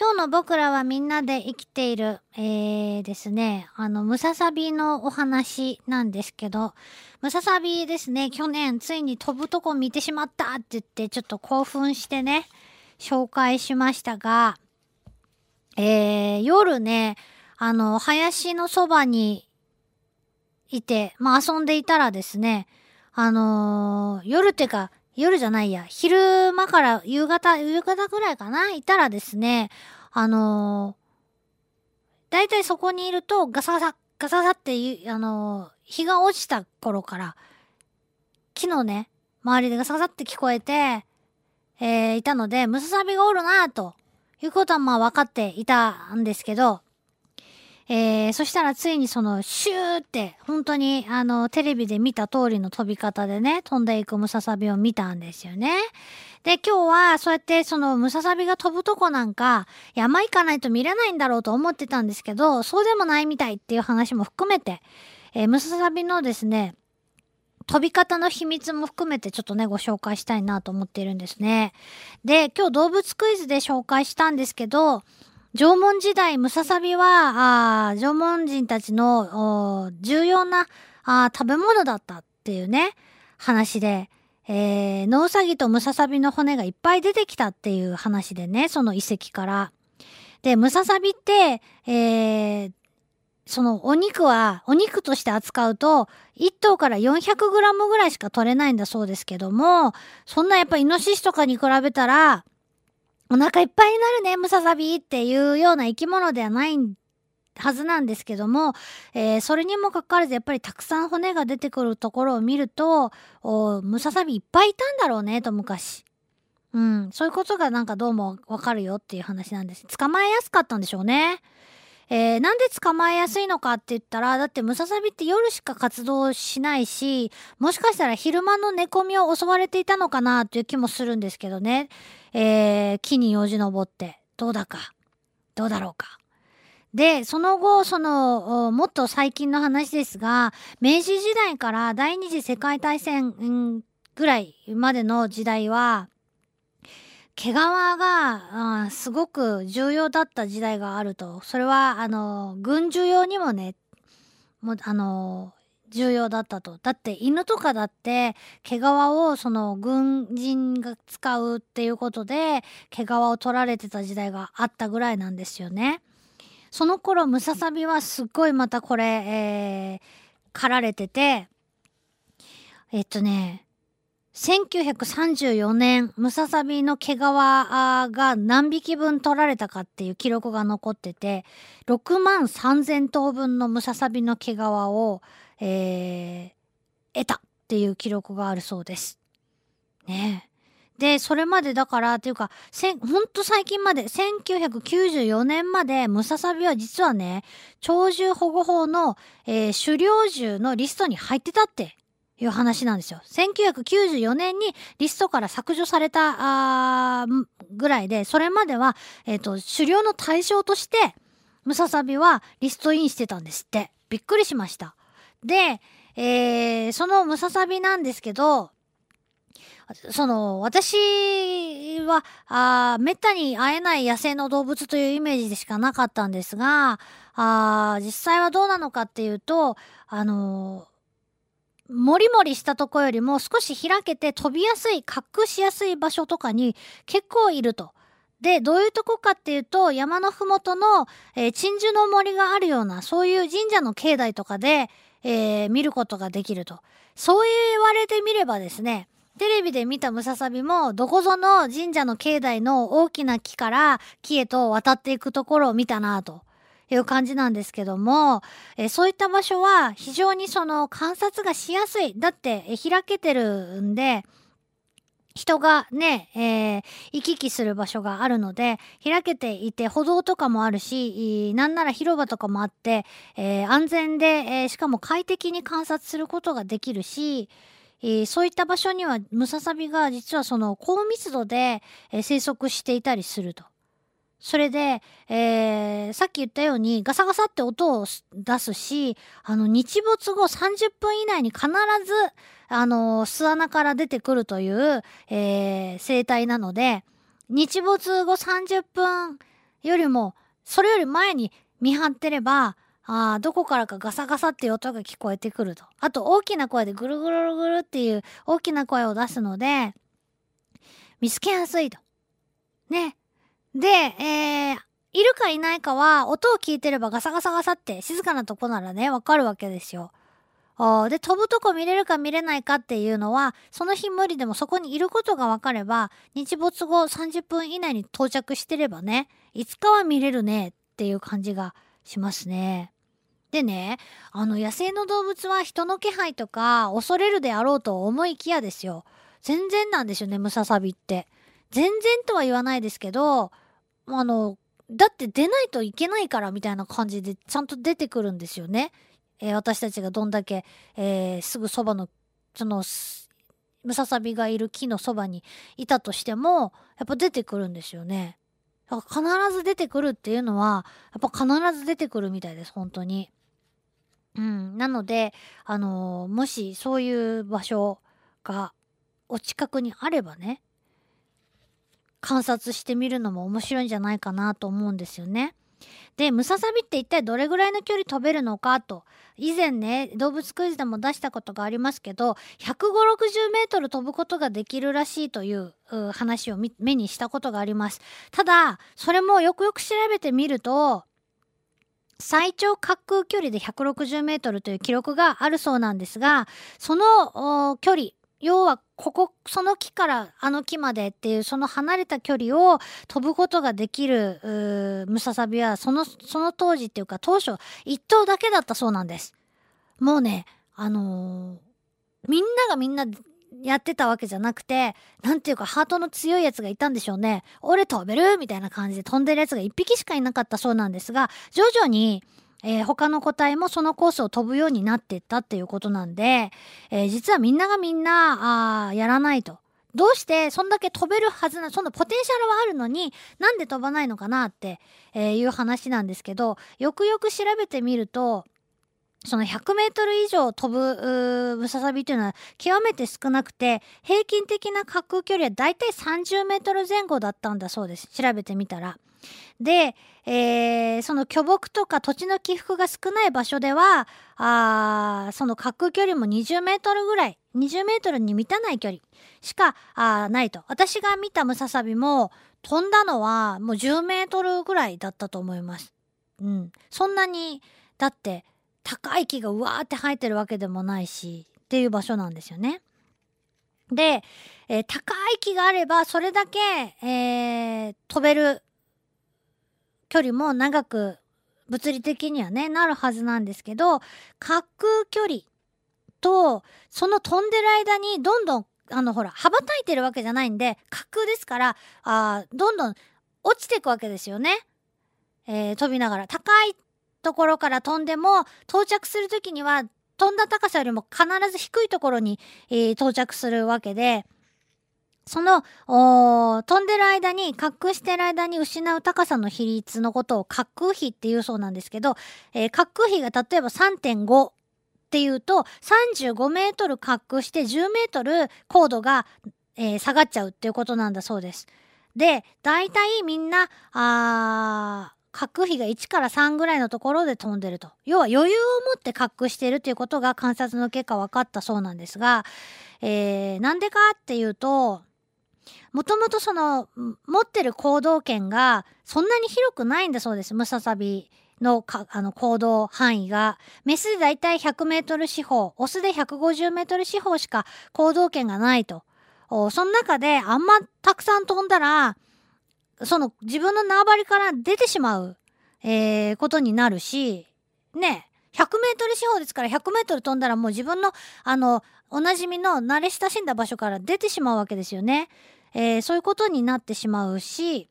今日の僕らはみんなで生きている、えー、ですね、あの、ムササビのお話なんですけど、ムササビですね、去年ついに飛ぶとこ見てしまったって言って、ちょっと興奮してね、紹介しましたが、えー、夜ね、あの、林のそばにいて、まあ遊んでいたらですね、あのー、夜っていうか、夜じゃないや、昼間から夕方、夕方ぐらいかな、いたらですね、あのー、だいたいそこにいるとガサガサ、ガサガサっていう、あのー、日が落ちた頃から、木のね、周りでガサガサって聞こえて、えー、いたので、ムササビがおるなということはまあ分かっていたんですけど、えー、そしたらついにそのシューって本当にあのテレビで見た通りの飛び方でね飛んでいくムササビを見たんですよね。で今日はそうやってそのムササビが飛ぶとこなんか山行かないと見れないんだろうと思ってたんですけどそうでもないみたいっていう話も含めて、えー、ムササビのですね飛び方の秘密も含めてちょっとね、ご紹介したいなと思っているんですね。で、今日動物クイズで紹介したんですけど、縄文時代、ムササビは、あ縄文人たちの重要なあ食べ物だったっていうね、話で、えー、ノウサギとムササビの骨がいっぱい出てきたっていう話でね、その遺跡から。で、ムササビって、えー、そのお肉は、お肉として扱うと、1頭から 400g ぐらいしか取れないんだそうですけども、そんなやっぱイノシシとかに比べたら、お腹いっぱいになるね、ムササビっていうような生き物ではないはずなんですけども、えー、それにもかかわらずやっぱりたくさん骨が出てくるところを見ると、ムササビいっぱいいたんだろうね、と昔。うん、そういうことがなんかどうもわかるよっていう話なんです。捕まえやすかったんでしょうね。えー、なんで捕まえやすいのかって言ったら、だってムササビって夜しか活動しないし、もしかしたら昼間の寝込みを襲われていたのかなという気もするんですけどね。えー、木によじ登って、どうだか、どうだろうか。で、その後、その、もっと最近の話ですが、明治時代から第二次世界大戦ぐらいまでの時代は、毛皮が、うんすごく重要だった時代があると。それは、あの、軍需用にもね、もあの、重要だったと。だって犬とかだって毛皮をその軍人が使うっていうことで毛皮を取られてた時代があったぐらいなんですよね。その頃ムササビはすっごいまたこれ、えー、刈られててえっとね1934年ムササビの毛皮が何匹分取られたかっていう記録が残ってて6万3000頭分のムササビの毛皮をえー、得たっていう記録があるそうです。ねで、それまでだから、っていうか、ほんと最近まで、1994年まで、ムササビは実はね、鳥獣保護法の、えー、狩猟獣のリストに入ってたっていう話なんですよ。1994年にリストから削除された、ぐらいで、それまでは、えっ、ー、と、狩猟の対象として、ムササビはリストインしてたんですって。びっくりしました。で、えー、そのムササビなんですけど、その、私は、あめったに会えない野生の動物というイメージでしかなかったんですが、あ実際はどうなのかっていうと、あのー、もりもりしたとこよりも少し開けて飛びやすい、隠しやすい場所とかに結構いると。で、どういうとこかっていうと、山のふもとの、えー、鎮守の森があるような、そういう神社の境内とかで、えー、見ることができると。そう言われてみればですね、テレビで見たムササビも、どこぞの神社の境内の大きな木から木へと渡っていくところを見たなという感じなんですけども、えー、そういった場所は非常にその観察がしやすい。だって、えー、開けてるんで、人がね、えー、行き来する場所があるので、開けていて歩道とかもあるし、なんなら広場とかもあって、えー、安全で、えー、しかも快適に観察することができるし、え、そういった場所にはムササビが実はその高密度で、え、生息していたりすると。それで、えー、さっき言ったようにガサガサって音を出すし、あの日没後30分以内に必ずあの、巣穴から出てくるという、えー、生態なので、日没後30分よりも、それより前に見張ってれば、あどこからかガサガサっていう音が聞こえてくると。あと大きな声でぐるぐるぐるっていう大きな声を出すので、見つけやすいと。ね。で、えー、いるかいないかは音を聞いてればガサガサガサって静かなとこならね、わかるわけですよ。で、飛ぶとこ見れるか見れないかっていうのは、その日無理でもそこにいることが分かれば、日没後30分以内に到着してればね、いつかは見れるねっていう感じがしますね。でね、あの野生の動物は人の気配とか恐れるであろうと思いきやですよ。全然なんですよね、ムササビって。全然とは言わないですけど、あの、だって出ないといけないからみたいな感じでちゃんと出てくるんですよね。えー、私たちがどんだけ、えー、すぐそばのそのムササビがいる木のそばにいたとしてもやっぱ出てくるんですよね。だから必ず出てくるっていうのはやっぱ必ず出てくるみたいです本当に。うん、なので、あの、もしそういう場所がお近くにあればね観察してみるのも面白いんじゃないかなと思うんですよね。で、ムササビって一体どれぐらいの距離飛べるのかと。以前ね、動物クイズでも出したことがありますけど、150、60メートル飛ぶことができるらしいという話を目にしたことがあります。ただ、それもよくよく調べてみると、最長滑空距離で160メートルという記録があるそうなんですが、その距離、要はここその木からあの木までっていうその離れた距離を飛ぶことができるムササビはそのその当時っていうか当初1頭だけだったそうなんです。もうねあのー、みんながみんなやってたわけじゃなくて、なんていうかハートの強いやつがいたんでしょうね。俺飛べるみたいな感じで飛んでるやつが1匹しかいなかったそうなんですが、徐々にえー、他の個体もそのコースを飛ぶようになっていったっていうことなんで、えー、実はみんながみんな、あやらないと。どうしてそんだけ飛べるはずな、そのポテンシャルはあるのになんで飛ばないのかなって、いう話なんですけど、よくよく調べてみると、その100メートル以上飛ぶムササビというのは極めて少なくて、平均的な滑空距離はだいたい30メートル前後だったんだそうです。調べてみたら。で、えー、その巨木とか土地の起伏が少ない場所では、あその滑空距離も20メートルぐらい、20メートルに満たない距離しかあないと。私が見たムササビも飛んだのはもう10メートルぐらいだったと思います。うん。そんなに、だって高い木がうわーって生えてるわけでもないしっていう場所なんですよね。で、えー、高い木があればそれだけ、えー、飛べる距離も長く物理的にはねなるはずなんですけど滑空距離とその飛んでる間にどんどんあのほら羽ばたいてるわけじゃないんで滑空ですからあどんどん落ちていくわけですよね。えー、飛びながら高いところから飛んでも到着する時には飛んだ高さよりも必ず低いところに、えー、到着するわけでその飛んでる間に滑空してる間に失う高さの比率のことを滑空比っていうそうなんですけど、えー、滑空比が例えば3.5っていうと35メートル滑空して10メートル高度が、えー、下がっちゃうっていうことなんだそうです。で、大体みんな、あ滑空比が1から3ぐらいのところで飛んでると。要は余裕を持って滑空しているということが観察の結果分かったそうなんですが、えー、なんでかっていうと、もともとその持ってる行動圏がそんなに広くないんだそうです。ムササビのかあの行動範囲が。メスでだいたい100メートル四方、オスで150メートル四方しか行動圏がないと。その中であんまたくさん飛んだら、その自分の縄張りから出てしまう、えー、ことになるし、ね、100メートル四方ですから100メートル飛んだらもう自分のあのおなじみの慣れ親しんだ場所から出てしまうわけですよね。えー、そういうことになってしまうし、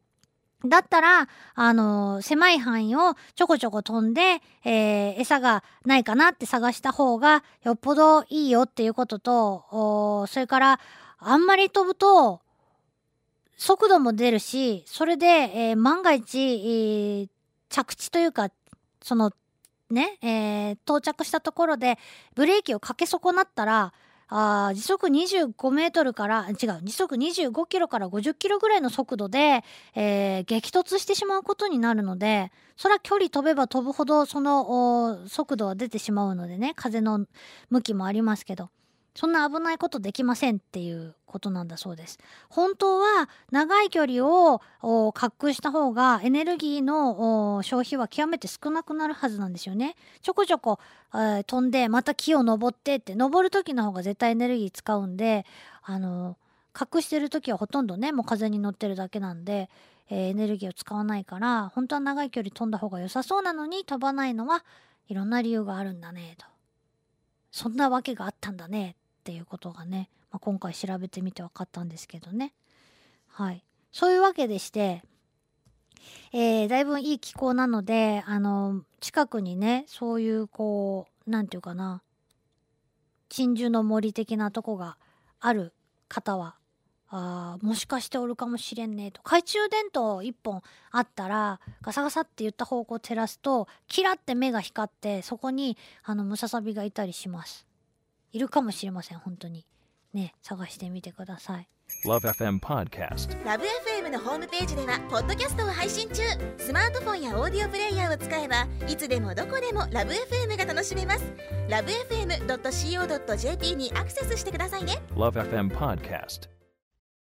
だったら、あのー、狭い範囲をちょこちょこ飛んで、えー、餌がないかなって探した方がよっぽどいいよっていうことと、それから、あんまり飛ぶと、速度も出るし、それで、えー、万が一、えー、着地というか、その、ね、えー、到着したところでブレーキをかけ損なったら、あ時速25メートルから違う時速25キロから50キロぐらいの速度で、えー、激突してしまうことになるのでそれは距離飛べば飛ぶほどその速度は出てしまうのでね風の向きもありますけど。そんな危ないことできませんっていうことなんだそうです。本当は長い距離を滑空した方がエネルギーの消費は極めて少なくなるはずなんですよね。ちょこちょこ、えー、飛んでまた木を登ってって登る時の方が絶対エネルギー使うんであの滑してる時はほとんどねもう風に乗ってるだけなんで、えー、エネルギーを使わないから本当は長い距離飛んだ方が良さそうなのに飛ばないのはいろんな理由があるんだねと。そんなわけがあったんだねっていうことがね、まあ、今回調べてみて分かったんですけどね。はい。そういうわけでして、えー、だいぶいい気候なので、あの、近くにね、そういうこう、なんていうかな、鎮守の森的なとこがある方は、あもしかしておるかもしれんねと懐中電灯1本あったらガサガサって言った方向を照らすとキラって目が光ってそこにあのムササビがいたりしますいるかもしれません本当に。ね探してみてください。LoveFM Podcast LoveFM のホームページではポッドキャストを配信中。スマートフォンやオーディオプレイヤーを使えばいつでもどこでも LoveFM が楽しめます。LoveFM.co.jp にアクセスしてくださいね。LoveFM Podcast